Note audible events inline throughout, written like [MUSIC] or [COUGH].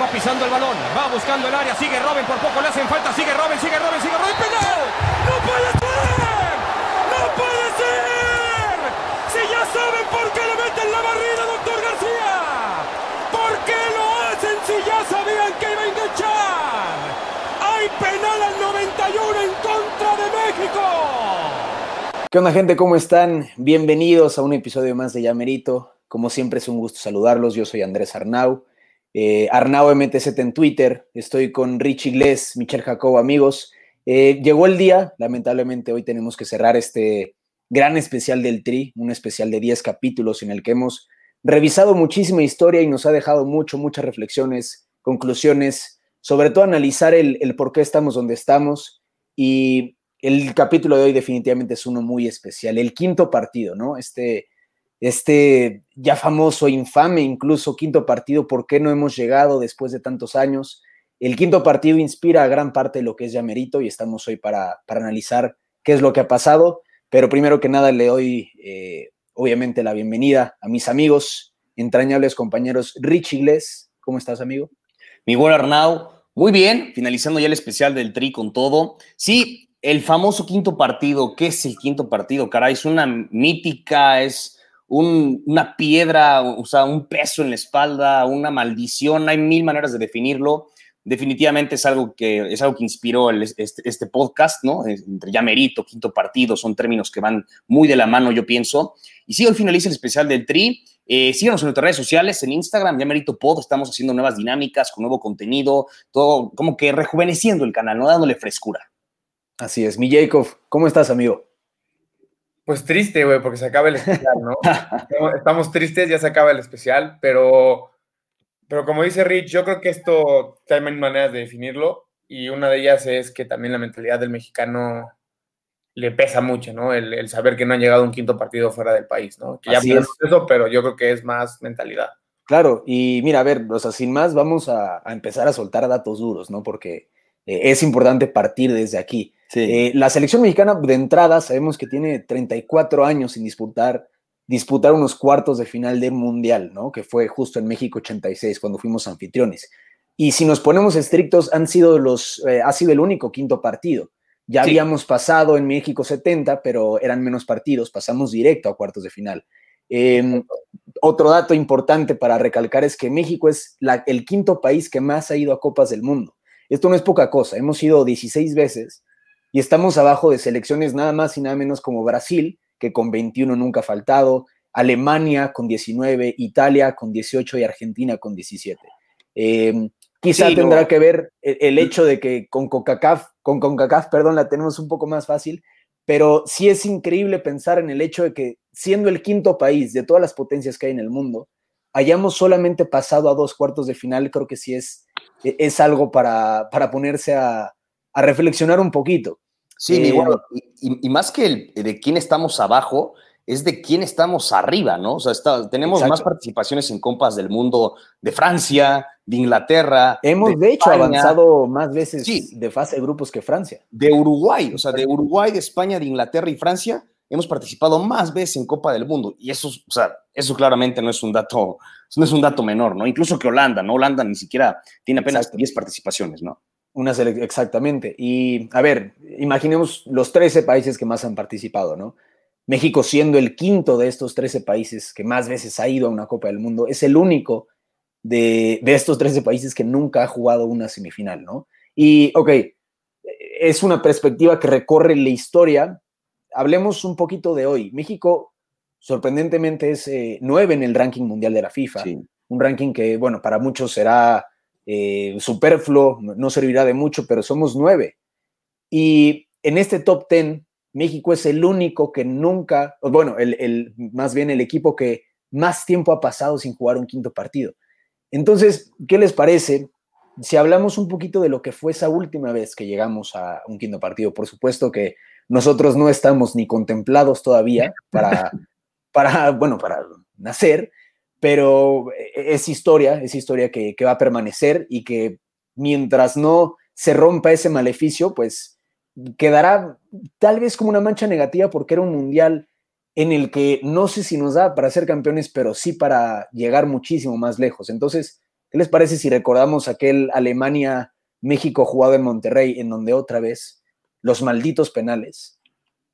Va pisando el balón, va buscando el área, sigue Robben, por poco le hacen falta, sigue Robben, sigue Robben, sigue Robben, penal. ¡No puede ser! ¡No puede ser! Si ya saben por qué le meten la barrida, doctor García. ¿Por qué lo hacen si ya sabían que iba a enganchar? Hay penal al 91 en contra de México. ¿Qué onda gente? ¿Cómo están? Bienvenidos a un episodio más de Yamerito. Como siempre es un gusto saludarlos. Yo soy Andrés Arnau. Eh, Arnau MTZ en Twitter. Estoy con Rich Iglesias, Michel Jacobo, amigos. Eh, llegó el día. Lamentablemente hoy tenemos que cerrar este gran especial del Tri, un especial de 10 capítulos en el que hemos revisado muchísima historia y nos ha dejado mucho, muchas reflexiones, conclusiones, sobre todo analizar el, el por qué estamos donde estamos y el capítulo de hoy definitivamente es uno muy especial, el quinto partido, ¿no? Este, este ya famoso, infame incluso quinto partido, ¿por qué no hemos llegado después de tantos años? El quinto partido inspira a gran parte de lo que es Yamerito y estamos hoy para, para analizar qué es lo que ha pasado, pero primero que nada le doy eh, obviamente la bienvenida a mis amigos, entrañables compañeros, Rich Iglesias, ¿cómo estás amigo? Mi buen Arnau, muy bien, finalizando ya el especial del Tri con todo. Sí, el famoso quinto partido, ¿qué es el quinto partido? Caray, es una mítica, es un, una piedra, o sea, un peso en la espalda, una maldición, hay mil maneras de definirlo. Definitivamente es algo que, es algo que inspiró este, este, podcast, ¿no? Entre ya merito, quinto partido, son términos que van muy de la mano, yo pienso. Y sí, hoy finaliza el especial del Tri. Eh, síganos en nuestras redes sociales, en Instagram, ya pod, estamos haciendo nuevas dinámicas con nuevo contenido, todo como que rejuveneciendo el canal, ¿no? Dándole frescura. Así es. Mi Jacob, ¿cómo estás, amigo? Pues triste, güey, porque se acaba el especial, ¿no? [LAUGHS] Estamos tristes, ya se acaba el especial, pero, pero como dice Rich, yo creo que esto hay mil maneras de definirlo y una de ellas es que también la mentalidad del mexicano le pesa mucho, ¿no? El, saber que no han llegado a un quinto partido fuera del país, ¿no? Que ya es eso, pero yo creo que es más mentalidad. Claro, y mira, a ver, o sea, sin más, vamos a, a empezar a soltar datos duros, ¿no? Porque eh, es importante partir desde aquí. Eh, la selección mexicana de entrada sabemos que tiene 34 años sin disputar, disputar unos cuartos de final del Mundial, ¿no? Que fue justo en México 86, cuando fuimos anfitriones. Y si nos ponemos estrictos, han sido los, eh, ha sido el único quinto partido. Ya habíamos pasado en México 70, pero eran menos partidos, pasamos directo a cuartos de final. Em, otro dato importante para recalcar es que México es el quinto país que más ha ido a Copas del Mundo. Esto no es poca cosa, hemos ido 16 veces y estamos abajo de selecciones nada más y nada menos como Brasil, que con 21 nunca ha faltado, Alemania con 19, Italia con 18 y Argentina con 17. Em, quizá tendrá que ver el, hecho de que con CONCACAF, con CONCACAF, perdón, la tenemos un poco más fácil, pero sí es increíble pensar en el hecho de que siendo el quinto país de todas las potencias que hay en el mundo, hayamos solamente pasado a dos cuartos de final, creo que sí es, es algo para, para ponerse a, a reflexionar un poquito. Sí, eh, y, más que el, de quién estamos abajo, es de quién estamos arriba, ¿no? O sea, tenemos más participaciones en compas del mundo de Francia, de Inglaterra. Hemos, de, hecho, avanzado más veces de fase de grupos que Francia. De Uruguay, o sea, de Uruguay, de España, de Inglaterra y Francia, hemos participado más veces en Copa del Mundo. Y eso, o sea, eso claramente no es un dato, no es un dato menor, ¿no? Incluso que Holanda, ¿no? Holanda ni siquiera tiene apenas 10 participaciones, ¿no? Una exactamente. Y a ver, imaginemos los 13 países que más han participado, ¿no? México siendo el quinto de estos 13 países que más veces ha ido a una Copa del Mundo, es el único de, de estos 13 países que nunca ha jugado una semifinal, ¿no? Y, ok, es una perspectiva que recorre la historia. Hablemos un poquito de hoy. México, sorprendentemente, es eh, nueve en el ranking mundial de la FIFA. Un ranking que, bueno, para muchos será eh, superfluo, no servirá de mucho, pero somos nueve. Y en este top ten, México es el único que nunca, bueno, el, más bien el equipo que más tiempo ha pasado sin jugar un quinto partido. Entonces, ¿qué les parece si hablamos un poquito de lo que fue esa última vez que llegamos a un quinto partido? Por supuesto que nosotros no estamos ni contemplados todavía [LAUGHS] para, para bueno, para nacer, pero es historia, es historia que, va a permanecer y que mientras no se rompa ese maleficio, pues quedará tal vez como una mancha negativa porque era un mundial en el que no sé si nos da para ser campeones, pero sí para llegar muchísimo más lejos. Entonces, ¿Qué les parece si recordamos aquel Alemania-México jugado en Monterrey, en donde otra vez los malditos penales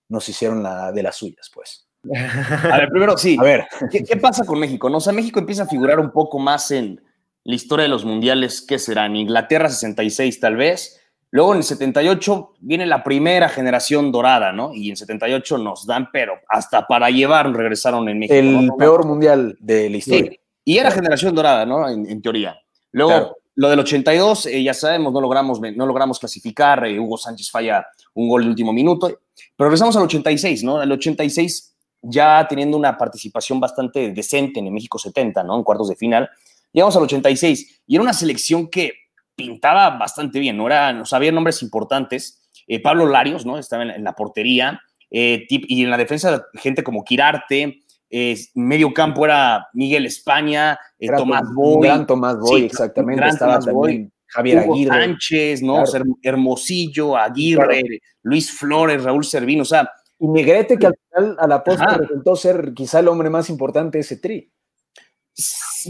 nos hicieron la de las suyas, pues? A ver, primero sí. A ver, ¿qué, pasa con México? No, o sea, México empieza a figurar un poco más en la historia de los mundiales, ¿qué será? En Inglaterra 66 tal vez. Luego en el 78 viene la primera generación dorada, ¿no? Y en 78 nos dan, pero hasta para llevar regresaron en México. El peor mundial de la historia. Y era generación dorada, ¿no? En, teoría. Luego, lo del 82, eh, ya sabemos, no logramos, no logramos clasificar. Eh, Hugo Sánchez falla un gol de último minuto. Pero regresamos al 86, ¿no? El 86 ya teniendo una participación bastante decente en el México 70, ¿no? En cuartos de final. Llegamos al 86 y era una selección que pintaba bastante bien, ¿no? Era, había nombres importantes. Eh, Pablo Larios, ¿no? Estaba en, la portería eh, y en la defensa gente como Quirarte. Eh, medio campo era Miguel España, Tomás Boy. Gran Tomás Boy, exactamente. Estaba también Javier Aguirre. Sánchez, ¿no? Hermosillo, Aguirre, Luis Flores, Raúl Servino, o sea, y Negrete, que al final a la postre resultó ser quizá el hombre más importante de ese tri.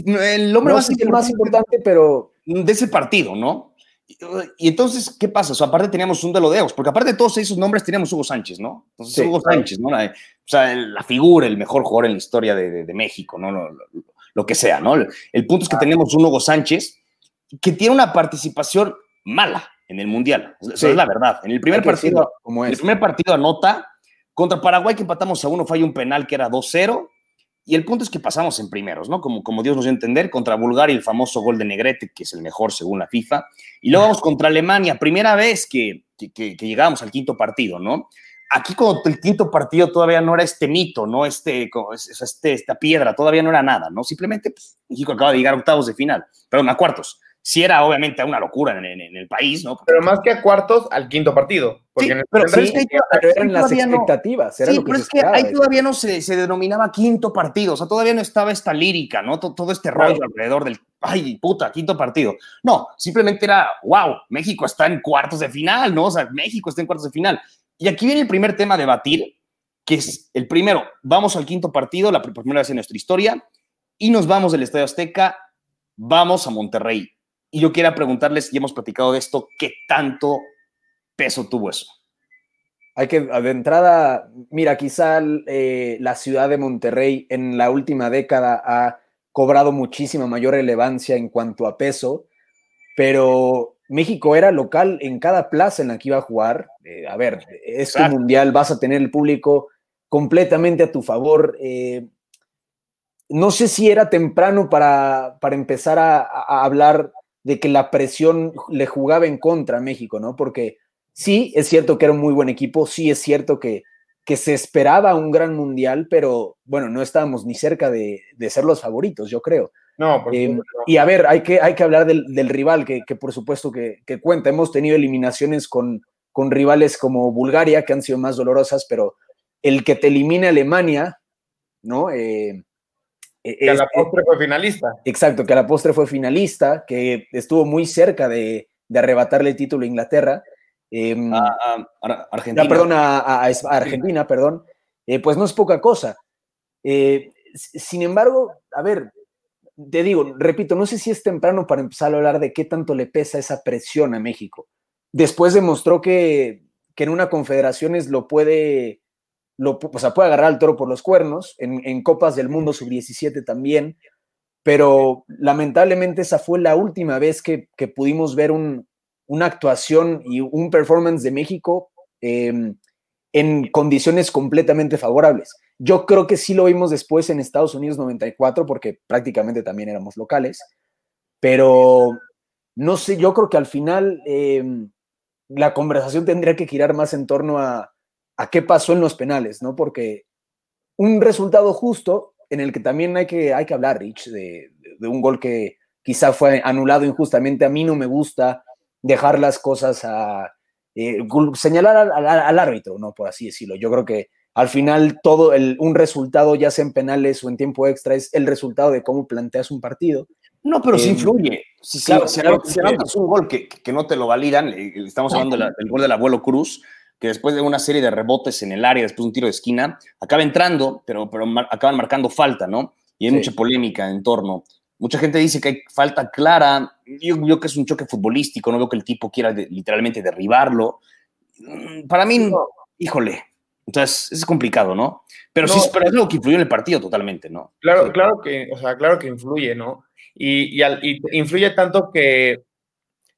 El hombre más, importante, más importante, pero de ese partido, ¿no? Y, entonces, ¿qué pasa? O sea, aparte teníamos un de deos, porque aparte de todos esos nombres teníamos Hugo Sánchez, ¿no? Entonces, Hugo Sánchez, ¿no? o sea, la figura, el mejor jugador en la historia de, México, ¿no? Lo, que sea, ¿no? El, punto es que tenemos un Hugo Sánchez que tiene una participación mala en el Mundial. Esa es la verdad. En el primer partido, como el primer partido anota contra Paraguay que empatamos a uno, falla un penal que era 2-0. Y el punto es que pasamos en primeros, ¿no? Como, como Dios nos dio a entender, contra Bulgaria el famoso gol de Negrete, que es el mejor según la FIFA. Y luego vamos contra Alemania, primera vez que, que, llegábamos al quinto partido, ¿no? Aquí cuando el quinto partido todavía no era este mito, ¿no? Este, este, esta piedra, todavía no era nada, ¿no? Simplemente pues, México acaba de llegar a octavos de final, perdón, a cuartos sí era obviamente una locura en, el país, ¿no? Pero más que a cuartos, al quinto partido. Porque sí, pero, eran las expectativas. sí, pero es que ahí todavía no se, se, denominaba quinto partido, o sea, todavía no estaba esta lírica, ¿no? Todo, este rollo alrededor del, ay, puta, quinto partido. No, simplemente era, wow, México está en cuartos de final, ¿no? O sea, México está en cuartos de final. Y aquí viene el primer tema a debatir, que es el primero, vamos al quinto partido, la primera vez en nuestra historia, y nos vamos del Estadio Azteca, vamos a Monterrey y yo quiero preguntarles, y hemos platicado de esto, ¿qué tanto peso tuvo eso? Hay que, de entrada, mira, quizá eh, la ciudad de Monterrey en la última década ha cobrado muchísima mayor relevancia en cuanto a peso, pero México era local en cada plaza en la que iba a jugar. Eh, a ver, es un mundial, vas a tener el público completamente a tu favor. Eh, no sé si era temprano para, para empezar a, a, hablar de que la presión le jugaba en contra a México, ¿no? Porque sí, es cierto que era un muy buen equipo, sí es cierto que, que se esperaba un gran mundial, pero bueno, no estábamos ni cerca de, ser los favoritos, yo creo. No, eh, Y a ver, hay que, hay que hablar del, rival, que, por supuesto que, cuenta. Hemos tenido eliminaciones con, con rivales como Bulgaria, que han sido más dolorosas, pero el que te elimine Alemania, ¿no? Eh, e, que a la postre fue finalista. Exacto, que a la postre fue finalista, que estuvo muy cerca de, arrebatarle el título a Inglaterra. Em, a, Argentina. perdón, a, Argentina, perdón. Eh, pues no es poca cosa. Eh, sin embargo, a ver, te digo, repito, no sé si es temprano para empezar a hablar de qué tanto le pesa esa presión a México. Después demostró que, que en una confederaciones lo puede lo, o sea, puede agarrar al toro por los cuernos, en, Copas del Mundo sub-17 también, pero lamentablemente esa fue la última vez que, pudimos ver una actuación y un performance de México em, en condiciones completamente favorables. Yo creo que sí lo vimos después en Estados Unidos 94, porque prácticamente también éramos locales, pero no sé, yo creo que al final em, la conversación tendría que girar más en torno a qué pasó en los penales, ¿no? Porque un resultado justo en el que también hay que, hay que hablar, Rich, de, un gol que quizá fue anulado injustamente. A mí no me gusta dejar las cosas a eh, señalar al, árbitro, ¿no? Por así decirlo. Yo creo que al final todo el, un resultado, ya sea en penales o en tiempo extra, es el resultado de cómo planteas un partido. No, pero sí em, influye. Si, claro, si, un gol que, que, no te lo validan, eh, estamos hablando del gol del abuelo Cruz, que después de una serie de rebotes en el área, después de un tiro de esquina, acaba entrando, pero, pero acaban marcando falta, ¿no? Y hay mucha polémica en torno. Mucha gente dice que hay falta clara. Yo veo que es un choque futbolístico, no veo que el tipo quiera literalmente derribarlo. Mm, para mí, híjole, entonces es complicado, ¿no? Pero sí, pero es algo que influyó en el partido totalmente, ¿no? Claro, claro que, o sea, claro que influye, ¿no? Y, influye tanto que,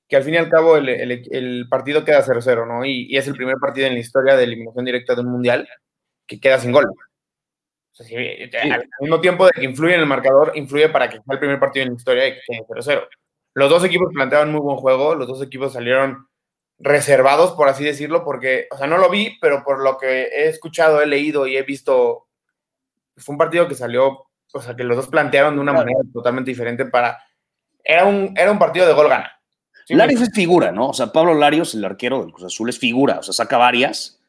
que, al fin y al cabo el, partido queda 0-0, ¿no? Y, es el primer partido en la historia de eliminación directa de un mundial que queda sin gol. Al mismo tiempo de que influye en el marcador, influye para que sea el primer partido en la historia de que quede 0-0. Los dos equipos planteaban muy buen juego, los dos equipos salieron reservados, por así decirlo, porque, o sea, no lo vi, pero por lo que he escuchado, he leído y he visto, fue un partido que salió, o sea, que los dos plantearon de una manera totalmente diferente para... Era un, era un partido de gol gana. Larios es figura, ¿no? O sea, Pablo Larios, el arquero del Cruz Azul, es figura, o sea, saca varias.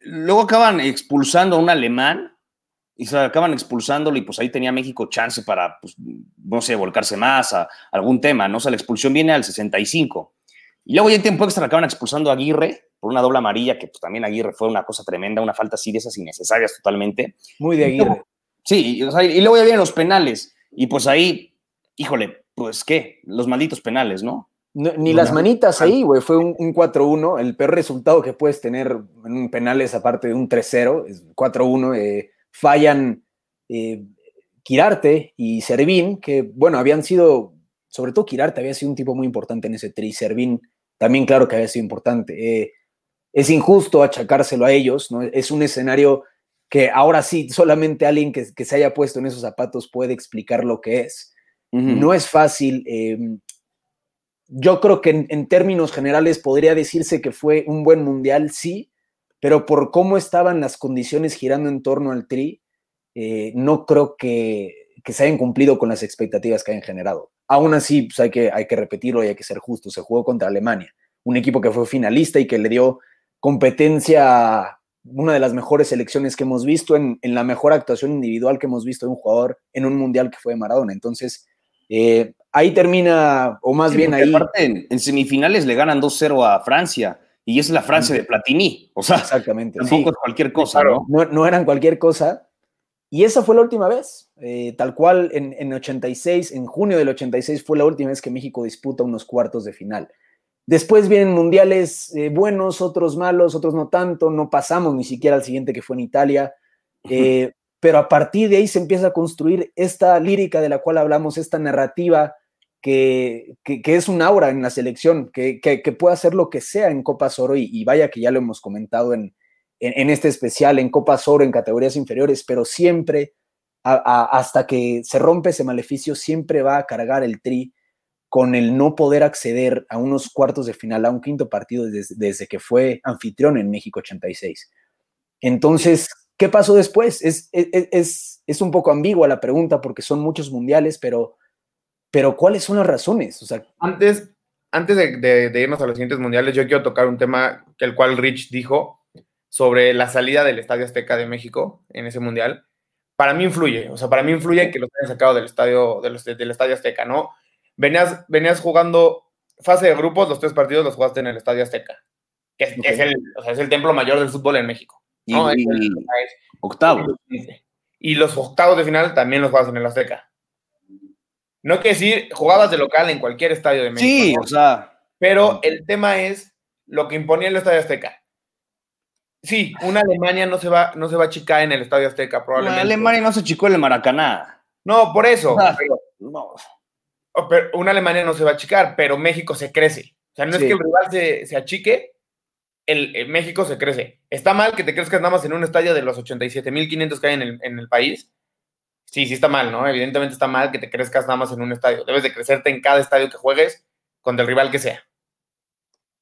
Luego acaban expulsando a un alemán y se acaban expulsándolo y pues ahí tenía México chance para, pues, no sé, volcarse más a algún tema, ¿no? O sea, la expulsión viene al 65. Y luego ya en tiempo extra acaban expulsando a Aguirre por una doble amarilla, que pues también Aguirre fue una cosa tremenda, una falta así de esas innecesarias totalmente. Muy de Aguirre. Sí, y, luego ya vienen los penales. Y pues ahí, híjole, pues qué, los malditos penales, ¿no? ni las manitas ahí, güey, fue un, 4-1. El peor resultado que puedes tener en un penales, aparte de un 3-0, es 4-1. Eh, fallan eh, Quirarte y Servín, que, bueno, habían sido, sobre todo Quirarte había sido un tipo muy importante en ese tri. Servín también claro que había sido importante. Eh, es injusto achacárselo a ellos, ¿no? Es un escenario que ahora sí, solamente alguien que, se haya puesto en esos zapatos puede explicar lo que es. No es fácil. Em, yo creo que en, términos generales podría decirse que fue un buen mundial, sí, pero por cómo estaban las condiciones girando en torno al Tri, eh, no creo que, se hayan cumplido con las expectativas que hayan generado. Aún así, pues hay, que, hay que repetirlo y hay que ser justo. Se jugó contra Alemania, un equipo que fue finalista y que le dio competencia a una de las mejores selecciones que hemos visto en, la mejor actuación individual que hemos visto de un jugador en un mundial que fue Maradona. Entonces, eh, ahí termina, o más bien ahí. en, semifinales le ganan 2-0 a Francia y es la Francia de Platini. O sea, Exactamente, tampoco es cualquier cosa, ¿no? ¿no? ¿no? eran cualquier cosa. Y esa fue la última vez. Eh, tal cual en, en 86, en junio del 86 fue la última vez que México disputa unos cuartos de final. Después vienen mundiales eh, buenos, otros malos, otros no tanto. No pasamos ni siquiera al siguiente que fue en Italia. Eh, pero a partir de ahí se empieza a construir esta lírica de la cual hablamos, esta narrativa que, es un aura en la selección, que, puede hacer lo que sea en Copa Oro y, vaya que ya lo hemos comentado en, en, este especial, en Copa Oro, en categorías inferiores, pero siempre, hasta que se rompe ese maleficio, siempre va a cargar el tri con el no poder acceder a unos cuartos de final, a un quinto partido desde, que fue anfitrión en México 86. Entonces, ¿qué pasó después? Es, es, es, un poco ambigua la pregunta porque son muchos mundiales, pero, pero ¿cuáles son las razones? O sea, antes, antes de, irnos a los siguientes mundiales, yo quiero tocar un tema que el cual Rich dijo sobre la salida del Estadio Azteca de México en ese mundial. Para mí influye, o sea, para mí influye que los hayan sacado del estadio, del Estadio Azteca, ¿no? venías, venías jugando fase de grupos, los tres partidos los jugaste en el Estadio Azteca, que es, el, o sea, es el templo mayor del fútbol en México. Y, octavo. Y los octavos de final también los juegas en el Azteca. No quiere decir jugabas de local en cualquier estadio de México. Sí, o sea. Pero el tema es lo que imponía el Estadio Azteca. Sí, una Alemania no se va, no se va a achicar en el Estadio Azteca, probablemente. Una Alemania no se achicó en el Maracaná. No, por eso. no. Oh, una Alemania no se va a achicar, pero México se crece. O sea, no es que el rival se, achique, el, México se crece. ¿Está mal que te crezcas nada más en un estadio de los 87.500 que hay en el, en el país? Sí, sí está mal, ¿no? Evidentemente está mal que te crezcas nada más en un estadio. Debes de crecerte en cada estadio que juegues contra el rival que sea.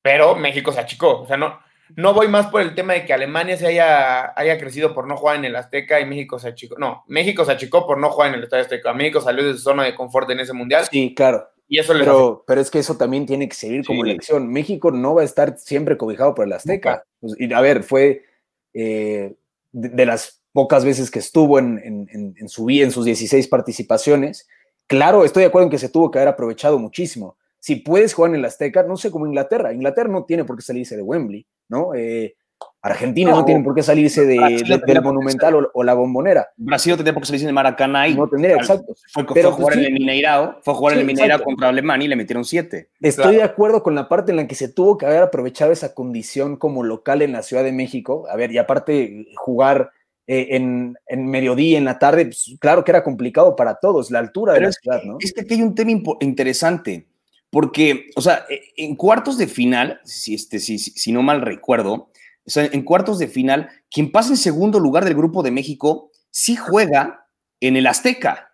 Pero México se achicó. O sea, no, no voy más por el tema de que Alemania se haya, haya crecido por no jugar en el Azteca y México se achicó. No, México se achicó por no jugar en el Estadio Azteca. México salió de su zona de confort en ese mundial. Sí, claro. Y eso pero, pero es que eso también tiene que seguir como elección. México no va a estar siempre cobijado por el Azteca. Pues, y a ver, fue eh, de, las pocas veces que estuvo en, en, en, su en sus 16 participaciones. Claro, estoy de acuerdo en que se tuvo que haber aprovechado muchísimo. Si puedes jugar en el Azteca, no sé cómo Inglaterra. Inglaterra no tiene por qué salirse de Wembley ¿no? Eh, Argentina no, tiene por qué salirse de, del Monumental o, la Bombonera. Brasil no tendría por qué salirse de Maracaná. Y, no tendría, exacto. Fue, fue a jugar en el Mineirao, fue a jugar en el Mineirao contra Alemania y le metieron siete. Estoy de acuerdo con la parte en la que se tuvo que haber aprovechado esa condición como local en la Ciudad de México. A ver, y aparte jugar eh, en, en, mediodía, en la tarde, pues, claro que era complicado para todos, la altura de la ciudad, ¿no? Es que aquí hay un tema interesante, porque, o sea, e, en cuartos de final, si, este, si, si no mal recuerdo, o sea, en cuartos de final, quien pasa en segundo lugar del grupo de México sí juega en el Azteca.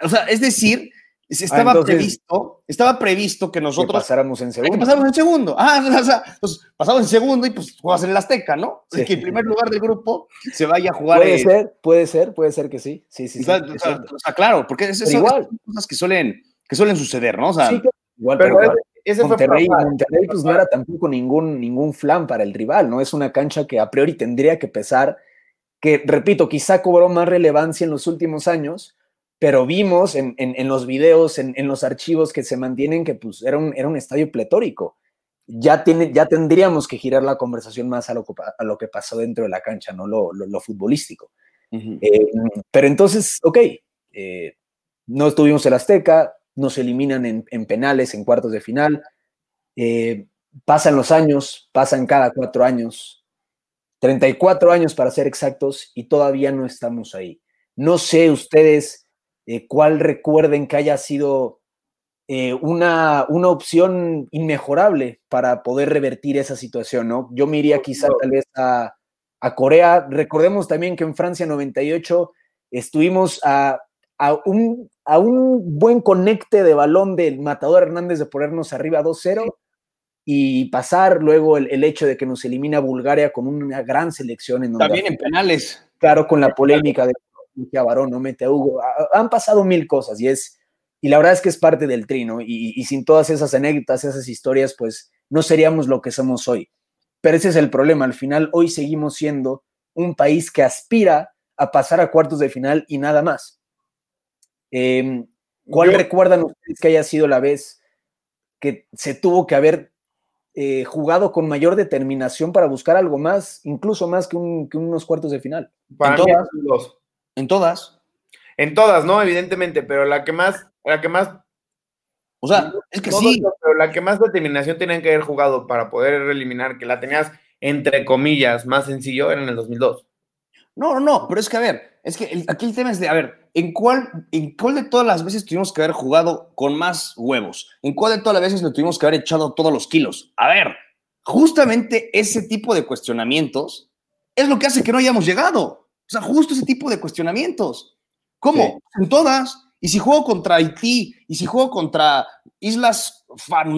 O sea, es decir, estaba ah, previsto, estaba previsto que nosotros que pasáramos en segundo. Que pasáramos en segundo. Ah, [LAUGHS] o sea, pues pasamos en segundo y pues juegas en el Azteca, ¿no? Es que el primer lugar del grupo se vaya a jugar. Puede ser, puede ser, puede ser que sí. Sí, sí, o sea, sí. claro, porque es, igual. son cosas que suelen, que suelen suceder, ¿no? O sea, sí, igual, pero, igual. Monterrey, Monterrey pues no era tampoco ningún, ningún flan para el rival, ¿no? Es una cancha que a priori tendría que pesar, que repito, quizá cobró más relevancia en los últimos años, pero vimos en, en, los videos, en, en, los archivos que se mantienen que pues era un, era un estadio pletórico. Ya, tiene, ya tendríamos que girar la conversación más a lo, a lo que pasó dentro de la cancha, no lo, lo, futbolístico. Eh, pero entonces, ok, eh, no estuvimos en la Azteca, nos eliminan en, penales, en cuartos de final. Eh, pasan los años, pasan cada cuatro años, 34 años para ser exactos, y todavía no estamos ahí. No sé ustedes eh, cuál recuerden que haya sido eh, una, una opción inmejorable para poder revertir esa situación, ¿no? Yo me iría quizá tal vez a, a Corea. Recordemos también que en Francia 98 estuvimos a a un, a un buen conecte de balón del Matador Hernández de ponernos arriba 2-0 y pasar luego el, hecho de que nos elimina Bulgaria con una gran selección. En También en penales. Claro, con la polémica de que a Barón no mete a Hugo. Han pasado mil cosas y es, y la verdad es que es parte del trino y, y sin todas esas anécdotas, esas historias, pues no seríamos lo que somos hoy. Pero ese es el problema. Al final, hoy seguimos siendo un país que aspira a pasar a cuartos de final y nada más. Em, ¿Cuál recuerdan ustedes que haya sido la vez que se tuvo que haber eh, jugado con mayor determinación para buscar algo más, incluso más que, unos cuartos de final? en todas. En todas. En todas, ¿no? Evidentemente, pero la que más, la que más. O sea, es que sí. Pero la que más determinación tenían que haber jugado para poder eliminar, que la tenías entre comillas más sencillo, era en el 2002. No, no, no, pero es que a ver, es que aquí el tema es de, a ver, ¿en cuál, ¿en cuál de todas las veces tuvimos que haber jugado con más huevos? ¿En cuál de todas las veces nos tuvimos que haber echado todos los kilos? A ver, justamente ese tipo de cuestionamientos es lo que hace que no hayamos llegado. O sea, justo ese tipo de cuestionamientos. ¿Cómo? En todas. Y si juego contra Haití, y si juego contra Islas,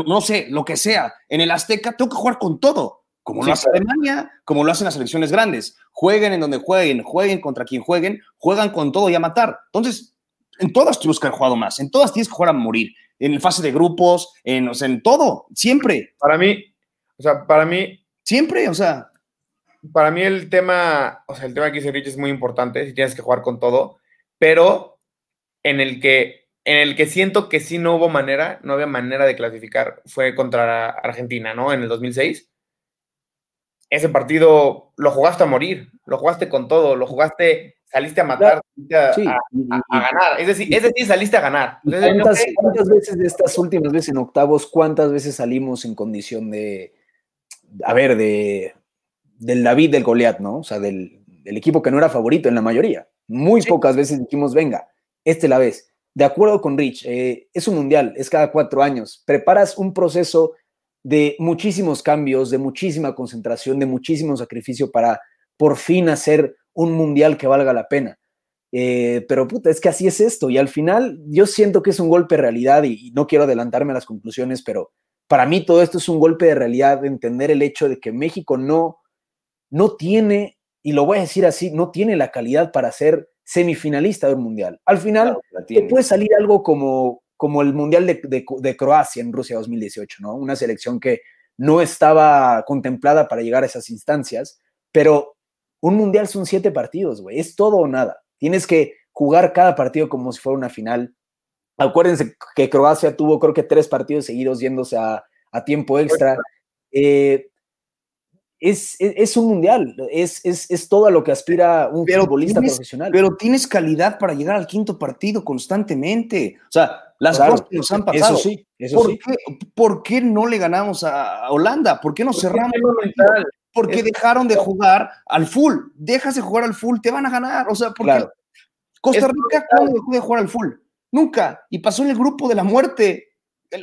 no sé, lo que sea, en el Azteca, tengo que jugar con todo como lo hace Alemania, como lo hacen las selecciones grandes. Jueguen en donde jueguen, jueguen contra quien jueguen, juegan con todo y a matar. Entonces, en todas tienes que haber jugado más, en todas tienes que jugar a morir, en fase de grupos, en, o sea, en todo, siempre. Para mí, o sea, para mí... Siempre, o sea... Para mí el tema, o sea, el tema que dice Rich es muy importante, si tienes que jugar con todo, pero en el que en el que siento que sí no hubo manera, no había manera de clasificar, fue contra Argentina, ¿no? En el 2006 ese partido lo jugaste a morir, lo jugaste con todo, lo jugaste, saliste a matar, saliste a, ganar. Es decir, es decir, saliste a ganar. ¿Cuántas, veces de estas últimas veces en octavos, cuántas veces salimos en condición de, a ver, de del David del Goliat, ¿no? O sea, del, equipo que no era favorito en la mayoría. Muy pocas veces dijimos, venga, este la vez. De acuerdo con Rich, eh, es un mundial, es cada cuatro años. Preparas un proceso de muchísimos cambios, de muchísima concentración, de muchísimo sacrificio para por fin hacer un mundial que valga la pena. Eh, pero puta, es que así es esto. Y al final yo siento que es un golpe de realidad y, no quiero adelantarme a las conclusiones, pero para mí todo esto es un golpe de realidad de entender el hecho de que México no, no tiene, y lo voy a decir así, no tiene la calidad para ser semifinalista del mundial. Al final puede salir algo como como el Mundial de, Croacia en Rusia 2018, ¿no? Una selección que no estaba contemplada para llegar a esas instancias, pero un Mundial son siete partidos, güey, es todo o nada. Tienes que jugar cada partido como si fuera una final. Acuérdense que Croacia tuvo creo que tres partidos seguidos yéndose a, tiempo extra. Eh, es, es, un mundial, es, es, es, todo a lo que aspira un futbolista profesional. Pero tienes calidad para llegar al quinto partido constantemente. O sea, las cosas que nos han pasado. Eso sí, eso ¿Por, sí. Qué, ¿Por qué no le ganamos a Holanda? ¿Por qué no cerramos? Porque dejaron de jugar al full. Dejas de jugar al full, te van a ganar. O sea, porque Claro. Costa Rica, ¿cuándo dejó de jugar al full? Nunca. Y pasó en el grupo de la muerte.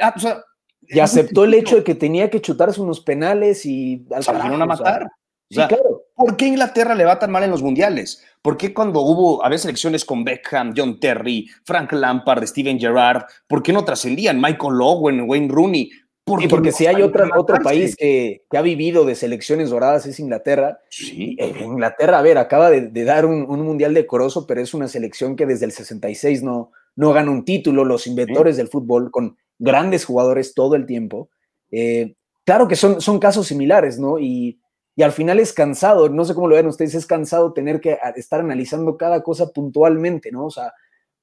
Ah, O sea, Y aceptó el hecho de que tenía que chutarse unos penales y al se vinieron a carajo, o sea, matar. Sí, claro. ¿Por qué Inglaterra le va tan mal en los mundiales? ¿Por qué cuando hubo, había selecciones con Beckham, John Terry, Frank Lampard, Steven Gerrard, ¿por qué no trascendían? Michael Owen, Wayne Rooney. Sí, porque no si hay salieron otra, otro país que, que ha vivido de selecciones doradas es Inglaterra. Sí. Eh, Inglaterra, a ver, acaba de, de dar un, un mundial decoroso, pero es una selección que desde el 66 no, no gana un título. Los inventores del fútbol con grandes jugadores todo el tiempo. Eh, claro que son, son casos similares, ¿no? Y, y al final es cansado, no sé cómo lo ven ustedes, es cansado tener que estar analizando cada cosa puntualmente, ¿no? O sea,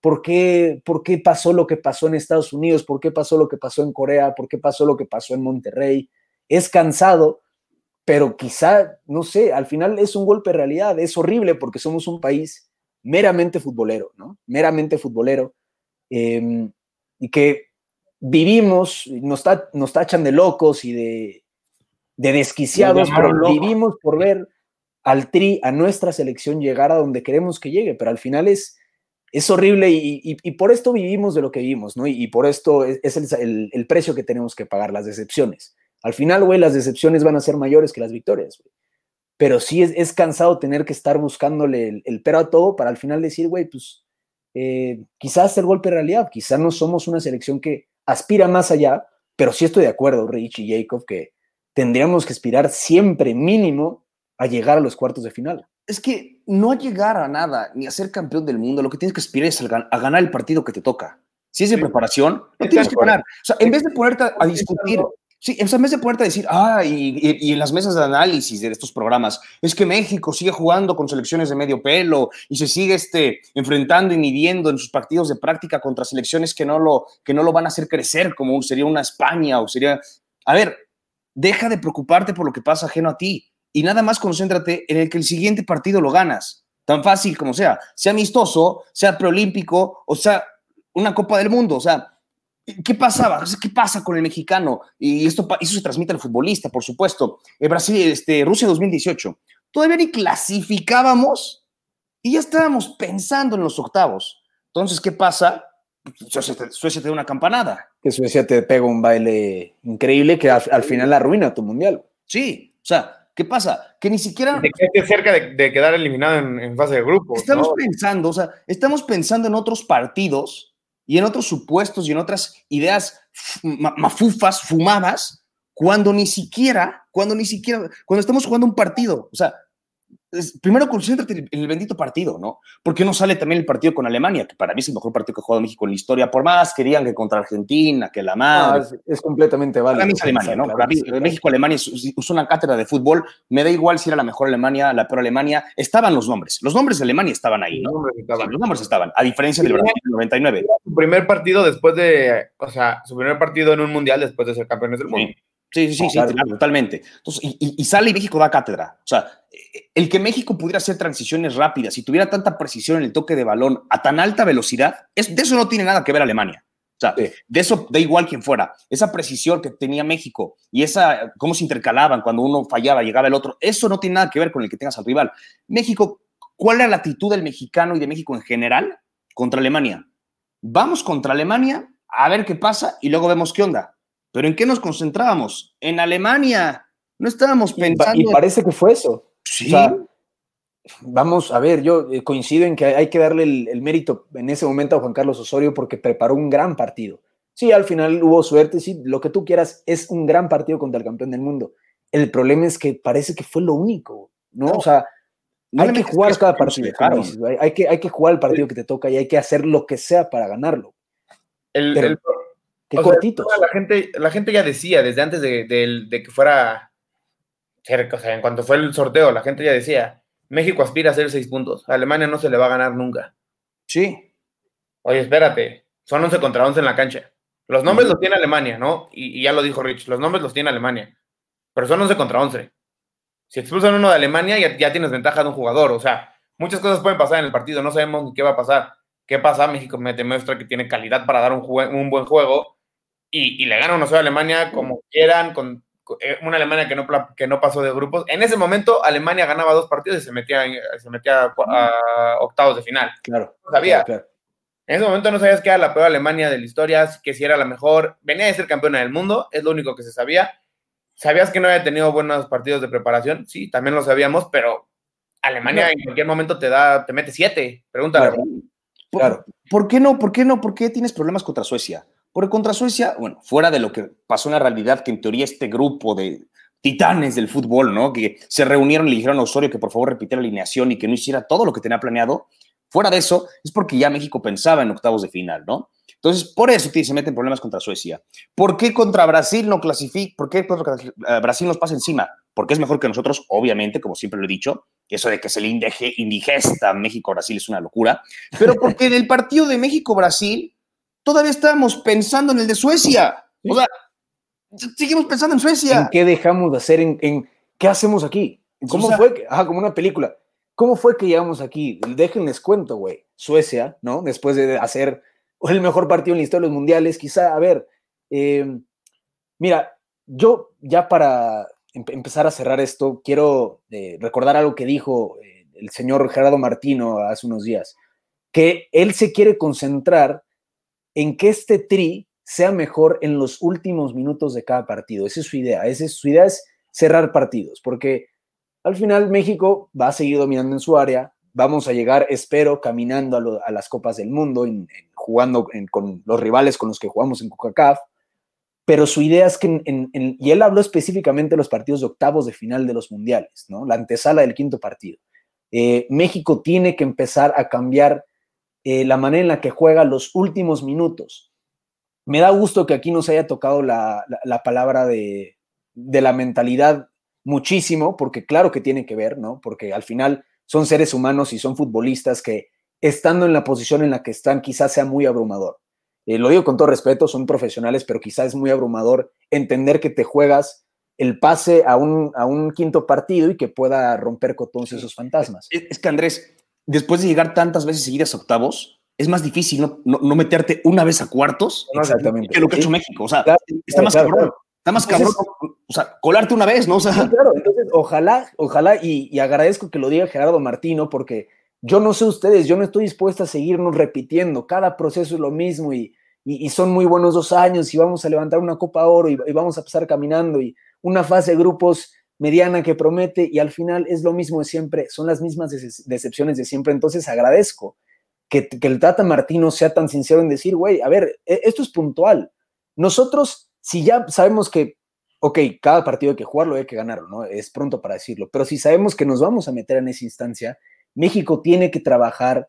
¿por qué, ¿por qué pasó lo que pasó en Estados Unidos? ¿Por qué pasó lo que pasó en Corea? ¿Por qué pasó lo que pasó en Monterrey? Es cansado, pero quizá, no sé, al final es un golpe de realidad, es horrible porque somos un país meramente futbolero, ¿no? Meramente futbolero, eh, y que vivimos, nos, ta- nos tachan de locos y de, de desquiciados, pero vivimos por ver al Tri, a nuestra selección llegar a donde queremos que llegue, pero al final es, es horrible y, y- y por esto vivimos de lo que vivimos, ¿no? Y, y por esto es, es el, el- el precio que tenemos que pagar, las decepciones. Al final, güey, las decepciones van a ser mayores que las victorias, güey. Pero sí es, es cansado tener que estar buscándole el, el pero a todo para al final decir, güey, pues eh, quizás el golpe de realidad, quizás no somos una selección que aspira más allá, pero sí estoy de acuerdo, Rich y Jacob, que tendríamos que aspirar siempre mínimo a llegar a los cuartos de final. Es que no llegar a nada, ni a ser campeón del mundo, lo que tienes que aspirar es a, gan- a ganar el partido que te toca. Si es de Sí. preparación, lo Estoy tienes que ganar. O sea, en vez de ponerte a, a discutir, sí, o sea, en vez de ponerte a decir, ah, y, y- y en las mesas de análisis de estos programas, es que México sigue jugando con selecciones de medio pelo y se sigue este, enfrentando y midiendo en sus partidos de práctica contra selecciones que no lo, que no lo van a hacer crecer, como sería una España o sería... A ver, deja de preocuparte por lo que pasa ajeno a ti y nada más concéntrate en el que el siguiente partido lo ganas. Tan fácil como sea, sea amistoso, sea preolímpico o sea una Copa del Mundo. O sea, ¿qué pasaba? ¿Qué pasa con el mexicano? Y esto, eso se transmite al futbolista, por supuesto. Eh, Brasil, este, Rusia 2018. Todavía ni clasificábamos y ya estábamos pensando en los octavos. Entonces, ¿qué pasa? Suecia te, Suecia te da una campanada. Que Suecia te pega un baile increíble que al, al final arruina tu mundial. Sí, o sea, ¿qué pasa? Que ni siquiera... Te quedaste cerca de, de quedar eliminado en, en fase de grupo. Estamos ¿no? pensando, o sea, estamos pensando en otros partidos y en otros supuestos y en otras ideas fu- ma- mafufas, fumadas, cuando ni siquiera, cuando ni siquiera, cuando estamos jugando un partido, o sea, primero concéntrate en el bendito partido, ¿no? ¿Por qué no sale también el partido con Alemania? Que para mí es el mejor partido que ha jugado México en la historia, por más que digan que contra Argentina, que la Ah, madre. es, es completamente válido. Para mí es Alemania, ¿no? Claro, Para mí, claro. México-Alemania es, una cátedra de fútbol. Me da igual si era la mejor Alemania, la peor Alemania. Estaban los nombres. Los nombres de Alemania estaban ahí, ¿no? Los nombres estaban. Los nombres estaban, a diferencia del Brasil del 99. Su primer partido después de, o sea, su primer partido en un mundial después de ser campeones del mundo. Sí, sí, sí, sí, Claro. claro, totalmente. Entonces, y, y- y sale y México da cátedra. O sea, eh, el que México pudiera hacer transiciones rápidas y tuviera tanta precisión en el toque de balón a tan alta velocidad, es, de eso no tiene nada que ver Alemania. O sea, Sí. de eso da igual quien fuera. Esa precisión que tenía México y esa cómo se intercalaban cuando uno fallaba, llegaba el otro, eso no tiene nada que ver con el que tengas al rival. México, ¿cuál era la actitud del mexicano y de México en general contra Alemania? Vamos contra Alemania a ver qué pasa y luego vemos qué onda. ¿Pero en qué nos concentrábamos? En Alemania. No estábamos pensando. y parece que fue eso. Sí. O sea, vamos a ver, yo eh, coincido en que hay que darle el, el mérito en ese momento a Juan Carlos Osorio porque preparó un gran partido. Sí, al final hubo suerte, sí, lo que tú quieras, es un gran partido contra el campeón del mundo. El problema es que parece que fue lo único, ¿no? No, o sea, hay que jugar cada partido. hay, hay que, hay que jugar el partido que te toca y hay que hacer lo que sea para ganarlo. El, Pero- el- Qué o sea, cortitos. la, gente, la gente ya decía desde antes de, de- de que fuera cerca, o sea, en cuanto fue el sorteo, la gente ya decía, México aspira a hacer seis puntos, a Alemania no se le va a ganar nunca. Sí. Oye, espérate, son 11 contra 11 en la cancha. Los nombres los tiene Alemania, ¿no? Y, y ya lo dijo Rich, los nombres los tiene Alemania, pero son 11 contra 11. Si expulsan uno de Alemania, ya, ya tienes ventaja de un jugador. O sea, muchas cosas pueden pasar en el partido, no sabemos ni qué va a pasar. ¿Qué pasa? México me demuestra que tiene calidad para dar un, un buen juego y, y le gana uno a Alemania como quieran, con, eh, una Alemania que no, que no pasó de grupos. En ese momento, Alemania ganaba dos partidos y se metía, se metía a, octavos de final. Claro. No sabía. En ese momento no sabías que era la peor Alemania de la historia, que si era la mejor. Venía de ser campeona del mundo, es lo único que se sabía. ¿Sabías que no había tenido buenos partidos de preparación? Sí, también lo sabíamos, pero Alemania en cualquier momento te da, te mete siete. Pregúntale. Claro. ¿Por, qué no? ¿Por qué no? ¿Por qué tienes problemas contra Suecia? Porque contra Suecia, bueno, fuera de lo que pasó en la realidad, que en teoría este grupo de titanes del fútbol, ¿no? Que se reunieron y le dijeron a Osorio que por favor repitiera la alineación y que no hiciera todo lo que tenía planeado. Fuera de eso, es porque ya México pensaba en octavos de final, ¿no? Entonces, por eso se meten problemas contra Suecia. ¿Por qué contra Brasil no clasifica? ¿Por qué eh, Brasil nos pasa encima? Porque es mejor que nosotros, obviamente, como siempre lo he dicho. Eso de que se le indigesta México-Brasil es una locura. Pero porque en el partido de México-Brasil todavía estábamos pensando en el de Suecia. O sea, seguimos pensando en Suecia. ¿En qué dejamos de hacer? ¿En, qué hacemos aquí? ¿Cómo fue? Que, como una película. ¿Cómo fue que llegamos aquí? Déjenles cuento, güey. Suecia, ¿no? Después de hacer el mejor partido en la historia de los mundiales, quizá, a ver, em, mira, yo ya para empezar a cerrar esto, quiero eh, recordar algo que dijo eh, el señor Gerardo Martino hace unos días, que él se quiere concentrar en que este tri sea mejor en los últimos minutos de cada partido. Esa es su idea. Esa es, su idea es cerrar partidos, porque al final México va a seguir dominando en su área. Vamos a llegar, espero, caminando a, las Copas del Mundo en jugando con los rivales con los que jugamos en CONCACAF, pero su idea es que, y él habló específicamente de los partidos de octavos de final de los mundiales, ¿no? La antesala del quinto partido. Eh, México tiene que empezar a cambiar eh, la manera en la que juega los últimos minutos. Me da gusto que aquí nos haya tocado la, palabra de, de la mentalidad muchísimo, porque claro que tiene que ver, ¿no? Porque al final son seres humanos y son futbolistas que estando en la posición en la que están, quizás sea muy abrumador. Eh, lo digo con todo respeto, son profesionales, pero quizás es muy abrumador entender que te juegas el pase a un, a un quinto partido y que pueda romper con todos esos fantasmas. Es, que Andrés, después de llegar tantas veces seguidas a octavos, es más difícil no, no, meterte una vez a cuartos Exactamente. que lo que ha hecho México. O sea, está más cabrón. Está más cabrón, o sea, colarte una vez, ¿no? O sea, claro, entonces ojalá, ojalá, y, y agradezco que lo diga Gerardo Martino, porque yo no sé ustedes, yo no estoy dispuesta a seguirnos repitiendo. Cada proceso es lo mismo y, son muy buenos dos años y vamos a levantar una Copa Oro y, vamos a pasar caminando y una fase de grupos mediana que promete y al final es lo mismo de siempre, son las mismas decepciones de siempre. Entonces agradezco que, el Tata Martino sea tan sincero en decir, güey, a ver, e, esto es puntual. Nosotros, si ya sabemos que, ok, cada partido hay que jugarlo, hay que ganarlo, ¿no? Es pronto para decirlo, pero si sabemos que nos vamos a meter en esa instancia, México tiene que trabajar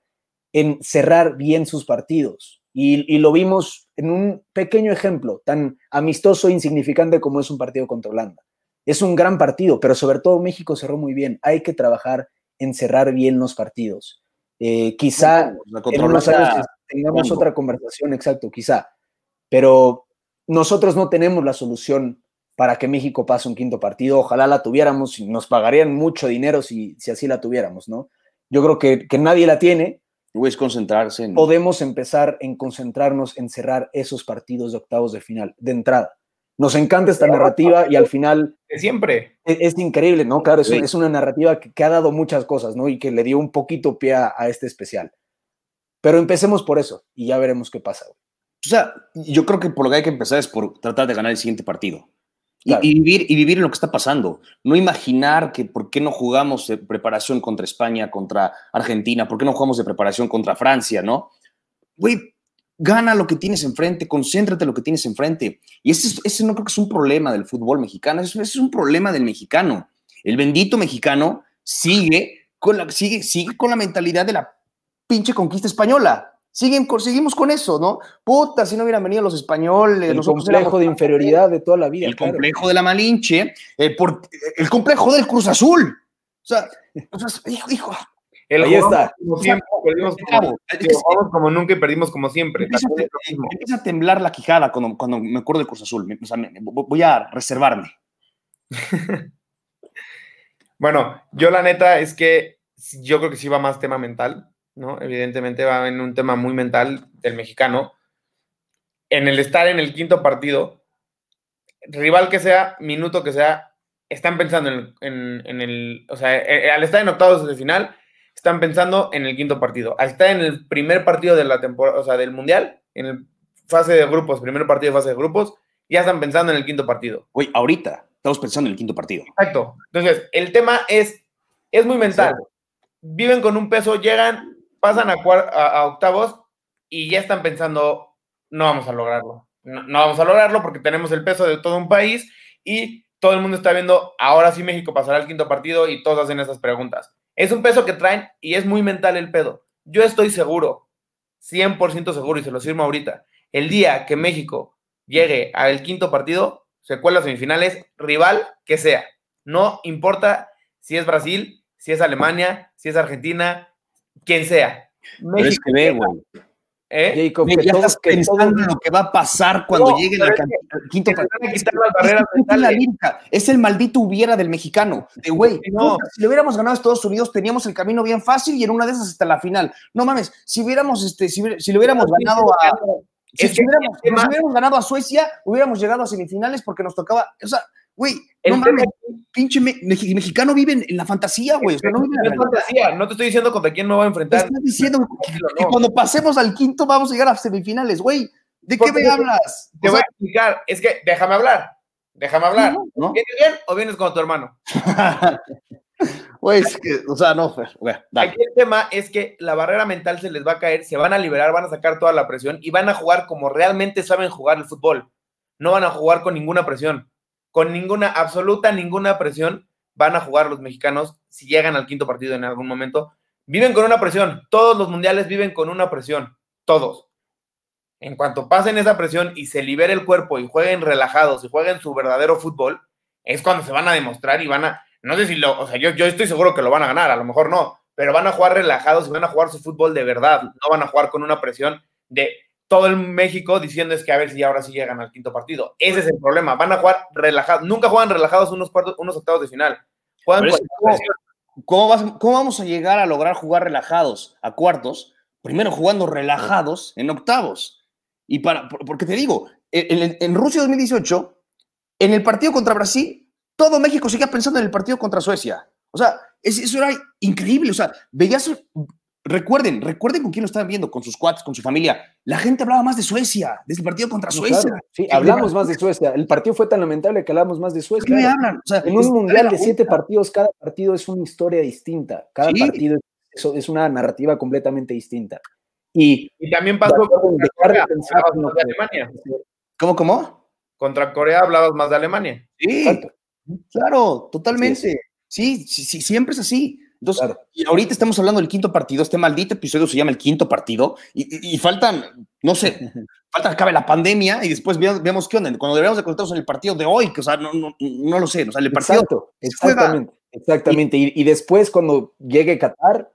en cerrar bien sus partidos. Y, lo vimos en un pequeño ejemplo, tan amistoso e insignificante como es un partido contra Holanda. Es un gran partido, pero sobre todo México cerró muy bien. Hay que trabajar en cerrar bien los partidos. Eh, quizá en unos años tengamos otra conversación, exacto, quizá. Pero nosotros no tenemos la solución para que México pase un quinto partido. Ojalá la tuviéramos y nos pagarían mucho dinero si, si así la tuviéramos, ¿no? Yo creo que, que nadie la tiene. Es concentrarse en... Podemos empezar en concentrarnos en cerrar esos partidos de octavos de final, de entrada. Nos encanta esta narrativa y al final... Siempre. Es, increíble, ¿no? Claro, es, es una narrativa que, ha dado muchas cosas, ¿no? Y que le dio un poquito pie a, este especial. Pero empecemos por eso y ya veremos qué pasa. O sea, yo creo que por lo que hay que empezar es por tratar de ganar el siguiente partido. Y, vivir, y vivir en lo que está pasando. No imaginar que por qué no jugamos de preparación contra España, contra Argentina, por qué no jugamos de preparación contra Francia, ¿no? Güey, gana lo que tienes enfrente, concéntrate en lo que tienes enfrente. Y ese, ese no creo que es un problema del fútbol mexicano, ese, es un problema del mexicano. El bendito mexicano sigue con la, sigue, sigue con la mentalidad de la pinche conquista española seguimos con eso, ¿no? Puta, si no hubieran venido los españoles. El complejo de inferioridad de toda la vida. El complejo de la Malinche, eh, por, el complejo del Cruz Azul. O sea, hijo, hijo. El Ahí está. Como siempre, perdimos como, como, nunca y perdimos como siempre. Empieza, empieza, a temblar la quijada cuando, cuando me acuerdo del Cruz Azul. O sea, voy a reservarme. [LAUGHS] Bueno, yo la neta es que yo creo que sí va más tema mental, ¿no? Evidentemente va en un tema muy mental del mexicano. En el estar en el quinto partido, rival que sea, minuto que sea, están pensando en, el, o sea, eh, al estar en octavos de final, están pensando en el quinto partido. Estar en el primer partido de la temporada, o sea, del mundial, en el fase de grupos, primer partido de fase de grupos, ya están pensando en el quinto partido. Oye, ahorita estamos pensando en el quinto partido. Exacto. Entonces, el tema es, es muy mental. Viven con un peso, llegan, pasan a, a, octavos y ya están pensando, no vamos a lograrlo. No, no, vamos a lograrlo porque tenemos el peso de todo un país y todo el mundo está viendo, ahora sí México pasará al quinto partido y todos hacen esas preguntas. Es un peso que traen y es muy mental el pedo. Yo estoy seguro, 100% seguro y se lo firmo ahorita, el día que México llegue al quinto partido, se cuela semifinales, rival que sea. No importa si es Brasil, si es Alemania, si es Argentina, quien sea. México, que ve, güey. ¿Eh? Jacob, ya estás pensando en lo que va a pasar cuando llegue la, el quinto partido. Es, el maldito hubiera del mexicano. De güey, no. si le hubiéramos ganado a Estados Unidos, teníamos el camino bien fácil y en una de esas hasta la final. No mames, si hubiéramos, este, si, si le hubiéramos ganado a, si, hubiéramos, ganado a Suecia, hubiéramos llegado a semifinales porque nos tocaba. O sea, güey, no mames, pinche mexicano vive en, la fantasía, güey. no, fantasía, no te estoy diciendo contra quién me va a enfrentar. Te estoy diciendo que, cuando pasemos al quinto vamos a llegar a semifinales, güey. ¿De qué me hablas? Te voy a explicar. Es que déjame hablar. Déjame hablar. ¿Vienes bien o vienes con tu hermano? [LAUGHS] Pues que, o sea, no, Aquí el tema es que la barrera mental se les va a caer, se van a liberar, van a sacar toda la presión y van a jugar como realmente saben jugar el fútbol. No van a jugar con ninguna presión, con ninguna, absoluta ninguna presión van a jugar los mexicanos si llegan al quinto partido en algún momento. Viven con una presión, todos los mundiales viven con una presión, todos. En cuanto pasen esa presión y se libere el cuerpo y jueguen relajados y jueguen su verdadero fútbol, es cuando se van a demostrar y van a, no sé si lo, o sea, yo, yo estoy seguro que lo van a ganar, a lo mejor no, pero van a jugar relajados y van a jugar su fútbol de verdad, no van a jugar con una presión de todo el México diciendo es que a ver si ahora sí llegan al quinto partido. Ese es el problema, van a jugar relajados, nunca juegan relajados unos cuartos, unos octavos de final. ¿cómo, ¿cómo, ¿Cómo vamos a llegar a lograr jugar relajados a cuartos? Primero jugando relajados en octavos. Y para, porque te digo, en, en Rusia 2018, en el partido contra Brasil, todo México seguía pensando en el partido contra Suecia. O sea, eso era increíble. O sea, veías. Recuerden, recuerden con quién lo estaban viendo, con sus cuates, con su familia. La gente hablaba más de Suecia, desde el partido contra Suecia. sí, hablamos más de Suecia. El partido fue tan lamentable que hablamos más de Suecia. ¿Qué me hablan? O sea, en un mundial de siete partidos, cada partido es una historia distinta. Cada partido es, es, una narrativa completamente distinta. Y, también pasó con Corea, de Alemania. ¿Cómo, cómo? Contra Corea hablabas más de Alemania. Sí. Claro, totalmente. Sí, sí, sí, siempre es así. Entonces, y ahorita estamos hablando del quinto partido, este maldito episodio se llama el quinto partido, y, faltan, no sé, [LAUGHS] falta que acabe la pandemia y después vemos, qué onda, cuando deberíamos de conectarnos en el partido de hoy, que o sea, no, no, no lo sé, o sea, el partido. exactamente, exactamente. Y, después cuando llegue Qatar,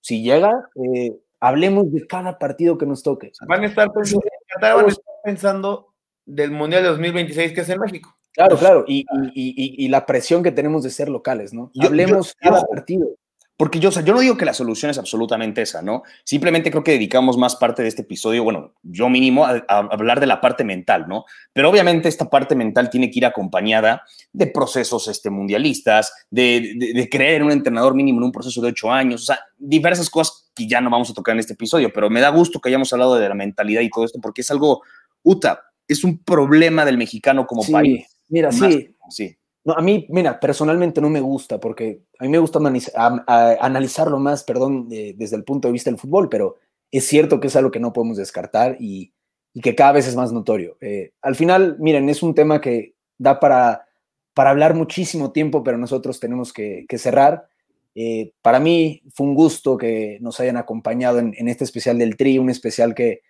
si llega, eh, hablemos de cada partido que nos toque. Van a estar pensando, Qatar van a estar pensando del Mundial de 2026 que es en México. Claro, claro, y, y, y, la presión que tenemos de ser locales, ¿no? Hablemos cada partido. Porque yo, o sea, yo no digo que la solución es absolutamente esa, ¿no? Simplemente creo que dedicamos más parte de este episodio, bueno, yo mínimo, a, hablar de la parte mental, ¿no? Pero obviamente esta parte mental tiene que ir acompañada de procesos este, mundialistas, de, de, creer en un entrenador mínimo en un proceso de ocho años, o sea, diversas cosas que ya no vamos a tocar en este episodio, pero me da gusto que hayamos hablado de la mentalidad y todo esto, porque es algo, Uta, es un problema del mexicano como país Mira, sí. Sí. No, a mí, mira, personalmente no me gusta porque a mí me gusta analizarlo más, perdón, desde el punto de vista del fútbol, pero es cierto que es algo que no podemos descartar y, que cada vez es más notorio. Eh, al final, miren, es un tema que da para, para hablar muchísimo tiempo, pero nosotros tenemos que, cerrar. Eh, para mí fue un gusto que nos hayan acompañado en, en este especial del Tri, un especial que,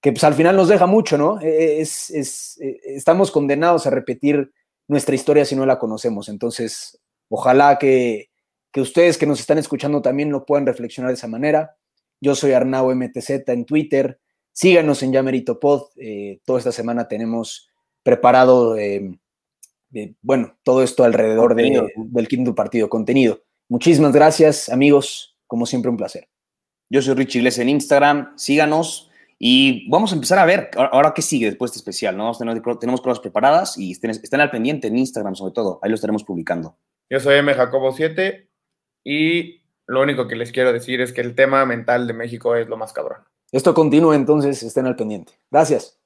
que pues al final nos deja mucho, ¿no? Es, e, estamos condenados a repetir nuestra historia si no la conocemos. Entonces, ojalá que, ustedes que nos están escuchando también lo puedan reflexionar de esa manera. Yo soy Arnau MTZ en Twitter. Síganos en Yamerito Pod. Eh, toda esta semana tenemos preparado em, bueno, todo esto alrededor del quinto partido, contenido. Muchísimas gracias, amigos. Como siempre, un placer. Yo soy Richie Iglesias en Instagram. Síganos y vamos a empezar a ver ahora qué sigue después de este especial. ¿no? Tenemos, cosas preparadas y estén, estén, al pendiente en Instagram, sobre todo. Ahí lo estaremos publicando. Yo soy M. Jacobo 7 y lo único que les quiero decir es que el tema mental de México es lo más cabrón. Esto continúa, entonces estén al pendiente. Gracias.